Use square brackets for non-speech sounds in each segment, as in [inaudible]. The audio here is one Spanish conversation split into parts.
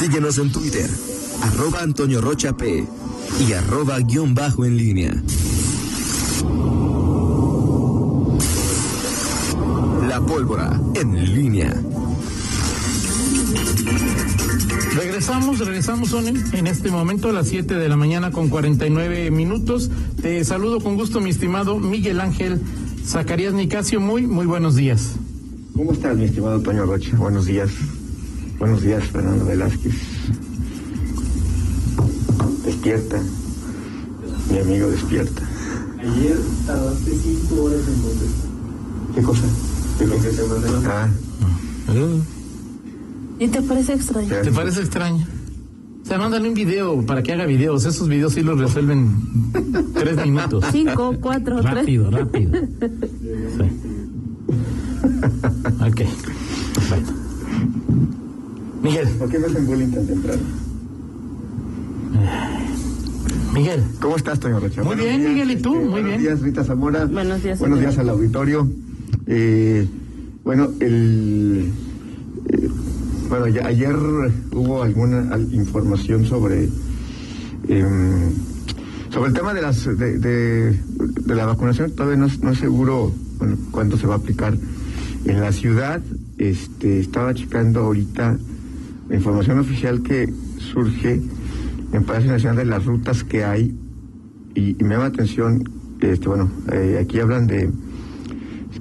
Síguenos en Twitter, arroba Antonio Rocha P y arroba guion bajo en línea. La pólvora en línea. Regresamos, regresamos son en este momento a las 7 de la mañana con 49 minutos. Te saludo con gusto, mi estimado Miguel Ángel Zacarías Nicasio. Muy, muy buenos días. ¿Cómo estás, mi estimado Antonio Rocha? Buenos días. Buenos días, Fernando Velázquez. Despierta. Mi amigo despierta. Ayer tardaste cinco horas en contestar. ¿Qué cosa? ¿Qué Lo que te mandé la Ah, ¿Y te parece extraño? ¿Te parece extraño? O sea, mándale un video para que haga videos. Esos videos sí los resuelven [laughs] tres minutos. Cinco, cuatro, tres. Rápido, rápido. [laughs] Sí. Ok. Bueno. Miguel, ¿Por qué me hacen bullying tan temprano? Miguel. ¿Cómo estás, Toño Rocha? Muy Buenos bien, días, Miguel, ¿y tú? este, Muy buenos bien. días, Rita Zamora. Buenos días, Buenos señor. días al auditorio. Eh, bueno, el, eh, bueno, ya- ayer hubo alguna al- información sobre em, sobre el tema de las de, de- de la vacunación. Todavía no, es- no es seguro bueno, cuándo se va a aplicar en la ciudad. Este, estaba checando ahorita la información oficial que surge en Palacio Nacional de las rutas que hay y, me llama la atención, este, bueno, eh, aquí hablan de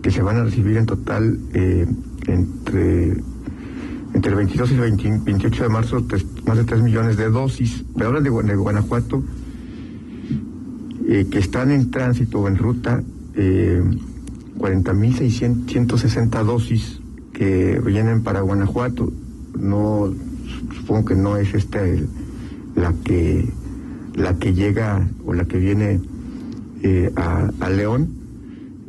que se van a recibir en total eh, entre, entre el 22 y el 20 28 de marzo más de 3 millones de dosis. Me hablan de Guanajuato eh, que están en tránsito o en ruta eh, 40.660 dosis que vienen para Guanajuato. No, supongo que no es esta el- la que la que llega o la que viene eh, a, a León.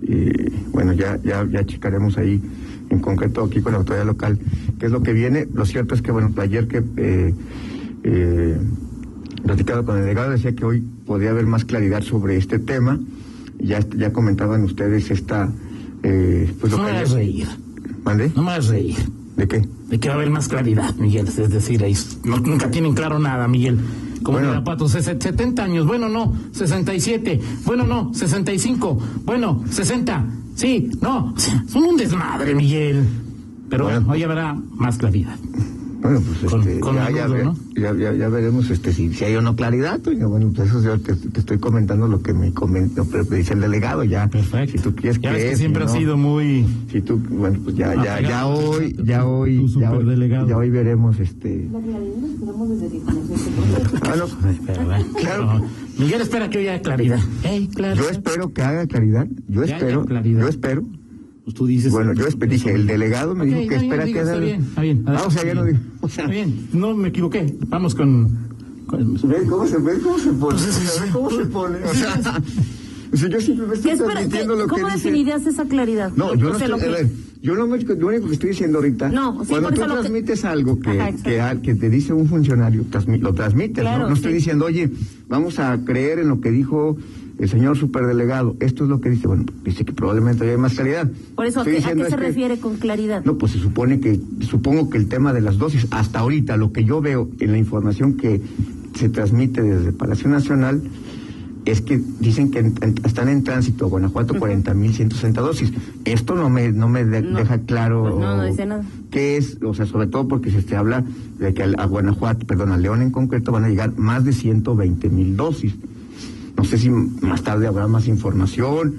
Eh, bueno, ya, ya, ya checaremos ahí en concreto aquí con la autoridad local qué es lo que viene. Lo cierto es que, bueno, ayer que eh, eh, platicado con el delegado decía que hoy podría haber más claridad sobre este tema. Ya, ya comentaban ustedes esta... Eh, pues No lo me que hagas reír. ¿Mandé? No me hagas reír. ¿De qué? De que va a haber más claridad, Miguel. Es decir, ahí no- nunca tienen claro nada, Miguel. Como Bueno. bueno. Pato, ses- 70 años, bueno, no, 67, bueno, no, 65, bueno, 60, sí, no, son un desmadre, Miguel. Pero Bueno. bueno, hoy habrá más claridad. Bueno, pues Con- este, con ya, ya, ya, ya- ya veremos este, si, si hay o no claridad. Toño. Bueno, pues eso yo te, te estoy comentando lo que me, comentó, pero me dice el delegado ya. Perfecto. Si tú quieres ya ves que siempre si ha no. sido muy... Si tú, bueno, pues ya, ya, ya hoy, ya hoy, ya hoy, ya hoy veremos este. La claridad la esperamos desde que conocí proceso. No, Ay, espera, Claro. Miguel espera que hoy haya claridad. Yo espero que haga claridad. Yo espero, claridad. yo espero. Pues tú dices... Bueno, yo dije, el delegado me dijo que espera que está haga- bien, está bien. Ah, o sea, ya no digo. O sea, Está bien, no me equivoqué. Vamos con... con- ¿Ven cómo se, ven cómo se pone? Pues sí, sí, ¿Ven cómo sí. se pone? O sea, [laughs] o sea, yo simplemente ¿Qué estoy espera- transmitiendo qué- lo que ¿Cómo dice. definirías esa claridad? No, yo O no estoy, yo lo, único- lo único que estoy diciendo ahorita, No, sí, cuando tú lo que- transmites algo que, Ajá, que, que te dice un funcionario, lo transmites, Claro, ¿no? No estoy diciendo, oye, vamos a creer en lo que dijo el señor superdelegado, esto es lo que dice, bueno, dice que probablemente haya más calidad. Por eso, ¿a qué, a qué se refiere con claridad? No, pues se supone que, supongo que el tema de las dosis, hasta ahorita, lo que yo veo en la información que se transmite desde Palacio Nacional, es que dicen que en- en- están en tránsito a Guanajuato 40.160 dosis. Esto no me, no me de- No. deja claro No, no dice nada. qué es, o sea, sobre todo porque se, se habla de que a Guanajuato, perdón, a León en concreto van a llegar más de 120 mil dosis. No sé si más tarde habrá más información,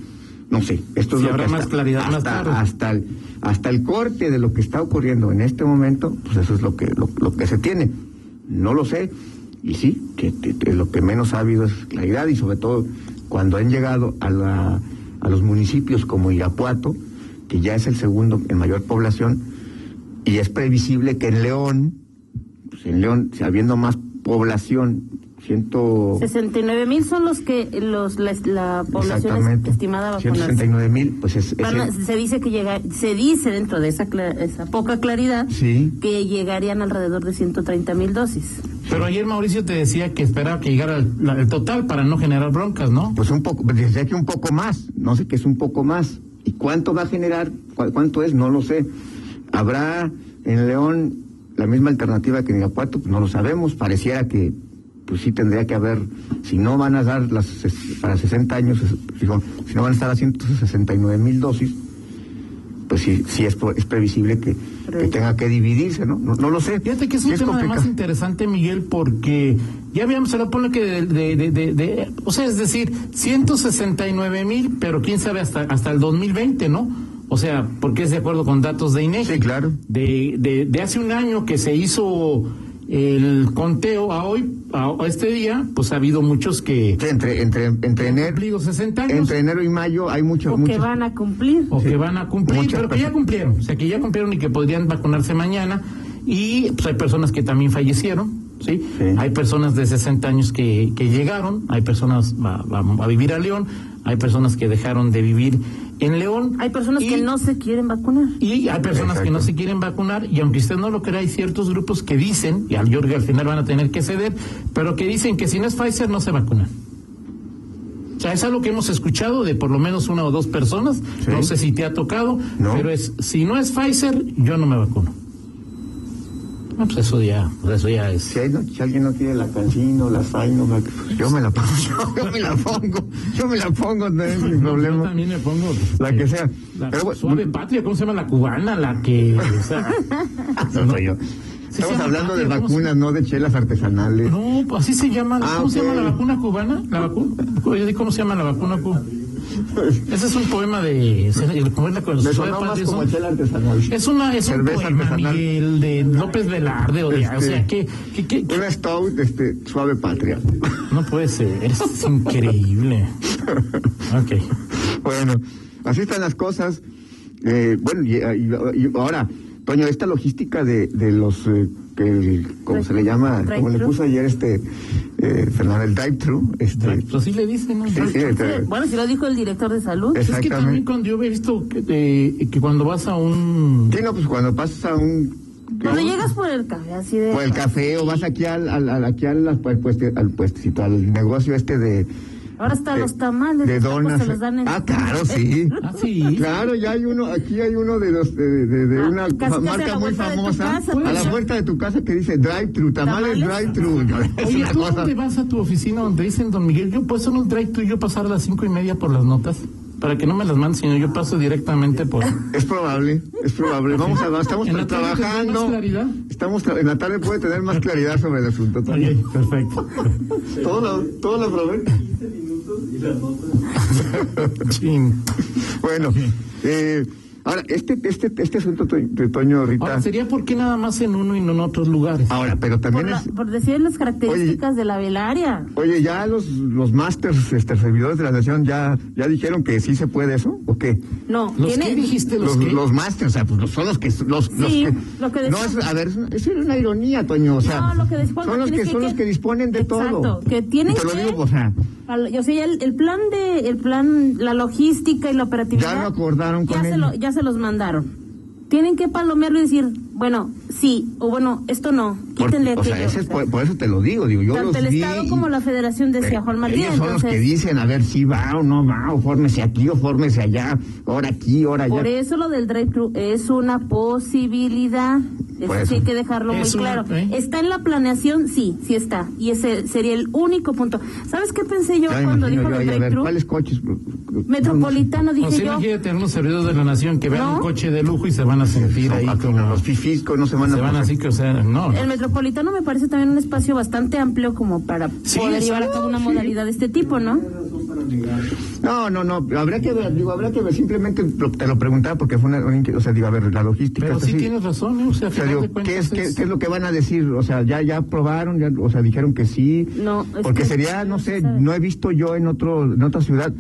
no sé. Esto es Si lo habrá que más hasta- claridad más hasta, tarde. hasta el hasta el corte de lo que está ocurriendo en este momento, pues eso es lo que lo, lo que se tiene. No lo sé. Y sí, que, lo que menos ha habido es claridad y sobre todo cuando han llegado a a los municipios como Irapuato, que ya es el segundo en mayor población y es previsible que en León, pues en León, habiendo más población, ciento 69 mil son los que los la, la población es- estimada a vacunarse. 169 mil, pues es, es Van a- el- se dice que llega, se dice dentro de esa, cla- esa poca claridad Sí. que llegarían alrededor de 130 mil dosis. Pero ayer Mauricio te decía que esperaba que llegara el, la- el total para no generar broncas, ¿no? Pues un poco, decía que un poco más, no sé qué es un poco más. ¿Y cuánto va a generar? ¿Cu- ¿Cuánto es? No lo sé. Habrá en León la misma alternativa que en Irapuato, pues no lo sabemos, pareciera que pues sí tendría que haber, si no van a dar las para 60 años, si no van a estar haciendo 69 mil dosis, pues sí, sí es, previsible que, que tenga que dividirse, ¿no? No, no lo sé. Fíjate que es un tema además interesante, Miguel, porque ya habíamos hablado, ponle que de, de, de, de- de- o sea, es decir, 169 mil, pero quién sabe hasta, hasta el 2020, ¿no? O sea, porque es de acuerdo con datos de INEGI. Sí, claro. De, de, de hace un año que se hizo el conteo a hoy, a, a este día, pues ha habido muchos que Sí, entre, entre, entre, enero, cumplido 60 años. entre enero y mayo hay muchos, O que muchos. van a cumplir. o que van a cumplir, Muchas pero que ya personas. cumplieron, o sea, que ya cumplieron y que podrían vacunarse mañana. Y pues hay personas que también fallecieron, ¿sí? Sí. Hay personas de 60 años que, que llegaron, hay personas va, va- a vivir a León, hay personas que dejaron de vivir en León. Hay personas y- que no se quieren vacunar. y hay personas que no se quieren vacunar y aunque usted no lo crea, hay ciertos grupos que dicen, y al Jorge al final van a tener que ceder, pero que dicen que si no es Pfizer no se vacunan. O sea, es algo que hemos escuchado de por lo menos una o dos personas, Sí. no sé si te ha tocado, No. pero es, si no es Pfizer, yo no me vacuno. Ah, pues eso ya, pues eso ya es. Si, no- si alguien no quiere la cancino, la Zaino, pues yo me la pongo, [laughs] yo, me la pongo, yo me la pongo, no es mi Yo problema. también me pongo. La que sea. La Pero suave patria, ¿cómo se llama la cubana? La que. O sea, [laughs] no soy yo. se Estamos hablando de patria, ¿cómo se- vacunas, no de chelas artesanales. No, pues así se llama. Ah, ¿Cómo se ok. llama la vacuna cubana? La vacuna. ¿Cómo se llama la vacuna cubana? [laughs] Ese es un poema de. Sonó más como chela artesanal. Es una es un poema, artesanal. Miguel, de López Velarde o de, o Este, sea que, que, que- que- Una stout, este, suave patria. no puede ser, es increíble. Ok. Bueno, así están las cosas. Eh, bueno, y, y- y ahora, Toño, esta logística de, de los, eh, que, ¿cómo se le llama? Como le puso ayer este, eh, Fernando, el drive-thru. Este, Pues así le dicen, ¿no? sí, sí, Sí, este, Bueno, si lo dijo el director de salud. Es- que también exactamente. cuando yo he visto que, eh, que cuando vas a un... sí, no, pues cuando pasas a un... Cuando llegas por el café, así de. por el café o vas aquí al, al, al- aquí al, al pueste- al puestecito, al negocio este de... Ahora hasta de- los tamales. de los tacos donas. Se los dan en Ah, claro, sí. Ah, sí. Claro, ya hay uno, aquí hay uno de los de, de- de Ah, una marca la muy famosa, casa, a la puerta de tu casa que dice drive-thru, tamales ¿Tamales? drive-thru. [laughs] Es Oye, una ¿tú cosa. dónde vas a tu oficina donde dicen, don Miguel, yo puedo hacer un drive tú y yo pasar a las cinco y media por las notas? Para que no me las mandes, sino yo paso directamente por... Es probable, es probable. Vamos a, estamos ¿En la tarde trabajando. más claridad? Estamos en la tarde puede tener más claridad sobre el asunto. Toño. Oye, perfecto. [laughs] Todo lo, todo lo probé. 15 minutos y la nota. Chin. Bueno, eh, ahora, este, este, este asunto, to- de Toño, Rita. Ahora, ¿sería por qué nada más en uno y no en otros lugares? Ahora, pero Por, también la- es. por decir las características de la velaria. Oye, ya los, los masters, este, servidores de la nación, ya, ya dijeron que sí se puede eso, ¿o qué? No, ¿Los qué dijiste? ¿Los, Los, los masters, o sea, pues los- son los que los, los Sí, que, lo que no es, a ver, eso era una ironía, Toño, o sea, No, lo que después son los que, son los que disponen de Exacto, todo. que tienen te lo que- digo, o sea, Yo sé, ya el, el plan de, el plan, la logística y la operatividad. Ya lo acordaron ya con se él. lo- ya se los mandaron. Tienen que palomearlo y decir, bueno, sí, o bueno, esto no, por, quítenle o sea, ese es O sea, por, por eso te lo digo, digo, yo tanto los el vi Estado como la Federación decía Pero Juan Martín. Ellos son los que entonces, dicen, a ver si va o no va, o fórmese aquí o fórmese allá, ahora aquí, ahora allá. Por eso lo del drive-thru es una posibilidad. Eso, Por eso. sí hay que dejarlo muy Es una- claro. ¿eh? ¿Está en la planeación? Sí, sí está. Y ese sería el único punto. ¿Sabes qué pensé yo Ya cuando imagino dijo yo a ver, drive-thru? ¿cuáles coches? Metropolitano, O dije sea, yo. imagínate unos servidores de la nación que vean ¿No? un coche de lujo y se van a sentir ahí como... Los fifiscos no se van a... Se van así que, o sea, no. El metropolitano me parece también un espacio bastante amplio como para Sí, poder llevar a cabo una sí. modalidad de este tipo, ¿no? No, no, no, habría que ver, digo, habría que ver, simplemente lo- te lo preguntaba porque fue una, o sea, digo, a ver, la logística. Pero está sí así. tienes razón, ¿eh? o sea, O digo, ¿qué es, qué, es- qué es lo que van a decir? O sea, ya ya aprobaron, ya, o sea, dijeron que sí. No, es Porque que- sería, no sé, no he visto yo en otro en otra ciudad,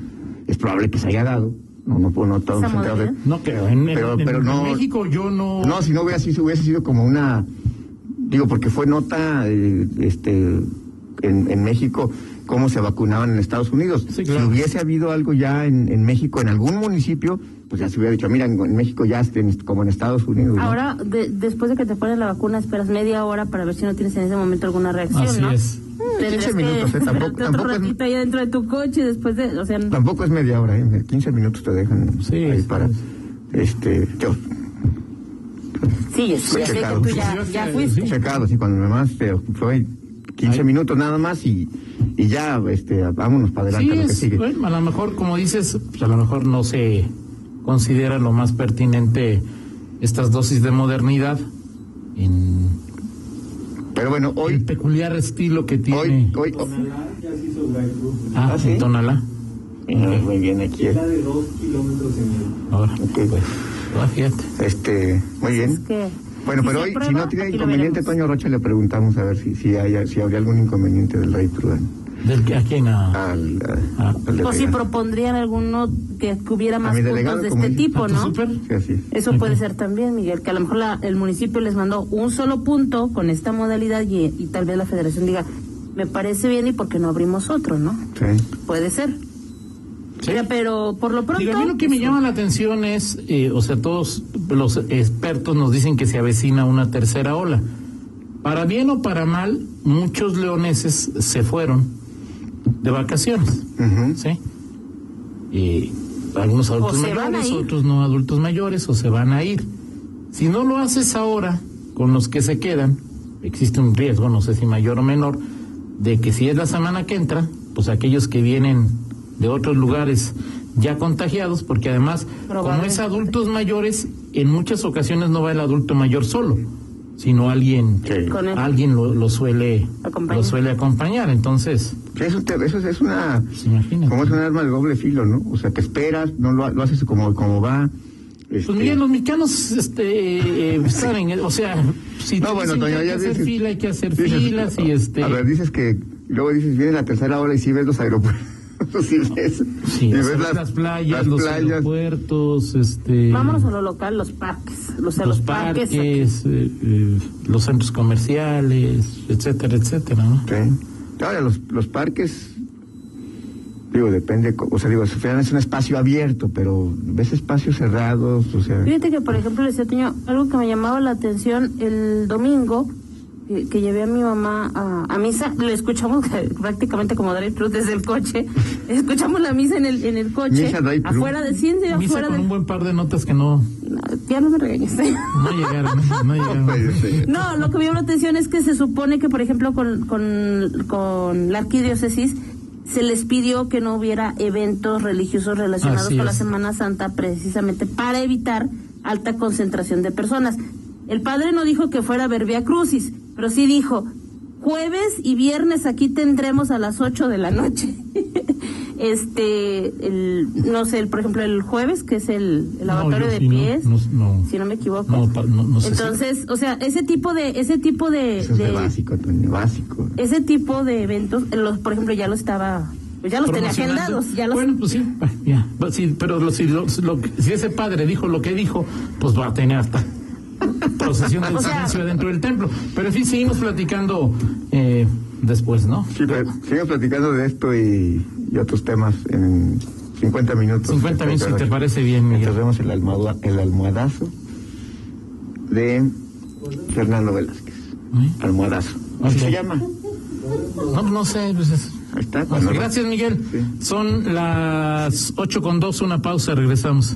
es probable que se haya dado. No, no puedo no estamos ¿Esa enterados de-? No creo, en, en- Pero- en- pero en no- México yo no... No, si no hubiera sido, hubiese sido como una, digo, porque fue nota, eh, este, en, en México, cómo se vacunaban en Estados Unidos. Sí, claro. Si hubiese habido algo ya en, en México, en algún municipio, pues ya se hubiera dicho, mira, en, en México ya, estén como en Estados Unidos. ¿no? Ahora, de- después de que te pones la vacuna, esperas media hora para ver si no tienes en ese momento alguna reacción, Así ¿no? es. Tendrías 15 minutos, ¿eh? Tampoco- tampoco es- ahí dentro de tu coche después de, o sea, Tampoco es media hora, ¿eh? 15 minutos te dejan Sí, ahí sí, para, sí. este, yo, sí, Sí, ya Fue sé que tú ya, ya fuiste. Checado, sí, cuando nomás pero fue 15 Ay. minutos nada más y, y ya, este, vámonos para adelante Sí, a lo que es, sigue. bueno, a lo mejor, como dices, pues a lo mejor no se considera lo más pertinente estas dosis de modernidad en Pero bueno, el hoy, peculiar estilo que tiene hoy, hoy, drive-thru. ah, ¿Ah, sí? en Tonalá. Ah, muy bien aquí. Era de dos kilómetros y medio. Ahora, Ok. pues, ah, fíjate. Este, muy bien. Es que Bueno, pero hoy, si no tiene inconveniente. Toño Rocha le preguntamos a ver si, si, hay, si habría algún inconveniente del rey Prudán. Del que aquí a, Al, Ah. al O si propondrían alguno que, hubiera más puntos delegado, de este dice. tipo, ¿A ¿no? Sí, así es. Eso puede ser también, Miguel, que a lo mejor la- el municipio les mandó un solo punto con esta modalidad y, y tal vez la federación diga, me parece bien y por qué no abrimos otro, ¿no? Sí. Puede ser. Sí. Pero por lo pronto... Digo, a mí lo que me pues, llama la atención es, eh, o sea, todos los expertos nos dicen que se avecina una tercera ola. Para bien o para mal, muchos leoneses se fueron de vacaciones. ¿sí? Y algunos adultos mayores, otros no adultos mayores, o se van a ir. Si no lo haces ahora, con los que se quedan, existe un riesgo, no sé si mayor o menor, de que si es la semana que entra, pues aquellos que vienen de otros lugares ya contagiados, porque además, como es adultos mayores, en muchas ocasiones no va el adulto mayor solo, sino alguien, Sí. Alguien lo, lo suele Acompaña. lo suele acompañar, entonces, eso, te- eso es- es una, pues, como es un arma de doble filo, ¿no? O sea, te esperas, no lo, lo haces como, como va. este, Pues Miguel, los mexicanos este, eh, [laughs] saben, o sea, si No, bueno, dicen que Toño, hay que ya hacer dices- fila, hay que hacer dices- filas y este... A ver, dices que, luego dices, viene la tercera hora y sí ves los aeropuertos, [laughs] ves, Sí, ves las, playas, las los playas. aeropuertos, este, Vámonos a lo local, los parques. Los, los, parques, eh, eh, los centros comerciales, etcétera, etcétera, ¿no? Sí. Ahora, los, los parques, digo, depende, o sea, digo, es un espacio abierto, pero ves espacios cerrados, o sea, Fíjate que, por ejemplo, le decía Toño, algo que me llamaba la atención el domingo, que, que llevé a mi mamá a, a misa, le escuchamos prácticamente como drive thru desde el coche, [laughs] escuchamos la misa en el, en el coche, Misa afuera de ciencia, Misa afuera con de... un buen par de notas que no, No, ya no me regañes. no llegaron, no, [laughs] llegaron. No, lo que me llama la atención es que se supone que, por ejemplo, con, con, con la arquidiócesis se les pidió que no hubiera eventos religiosos relacionados Así con la. Semana Santa precisamente para evitar alta concentración de personas. El padre no dijo que fuera a ver Via Crucis, pero sí dijo, jueves y viernes aquí tendremos a las 8 de la noche. [laughs] este, el, no sé, el, por ejemplo, el jueves, que es el, el lavatorio de pies, no, no. si no me equivoco. No, pa- no- no sé si- Entonces, o sea, ese tipo de, ese tipo de, eso es de de- básico, básico. ese tipo de eventos, los, por ejemplo, ya lo estaba, pues ya los tenía agendados, ya los, Bueno, pues sí, bah, [laughs] ya, pues sí, pero lo- si, lo- lo- si ese padre dijo lo que dijo, pues va a tener hasta procesión del silencio dentro del templo. Pero en fin, seguimos platicando eh, después, ¿no? Sí, pero seguimos platicando de esto y, y otros temas en 50 minutos. 50 minutos, si te parece bien, Miguel. Mientras vemos el, almohada- el almohadazo de Fernando Velázquez. ¿Eh? Almohadazo. ¿Así Ok. se llama? No, no sé, pues es- Ahí está. Bueno, cuando- gracias, Miguel. Sí. Son las 8 con 2, una pausa, regresamos.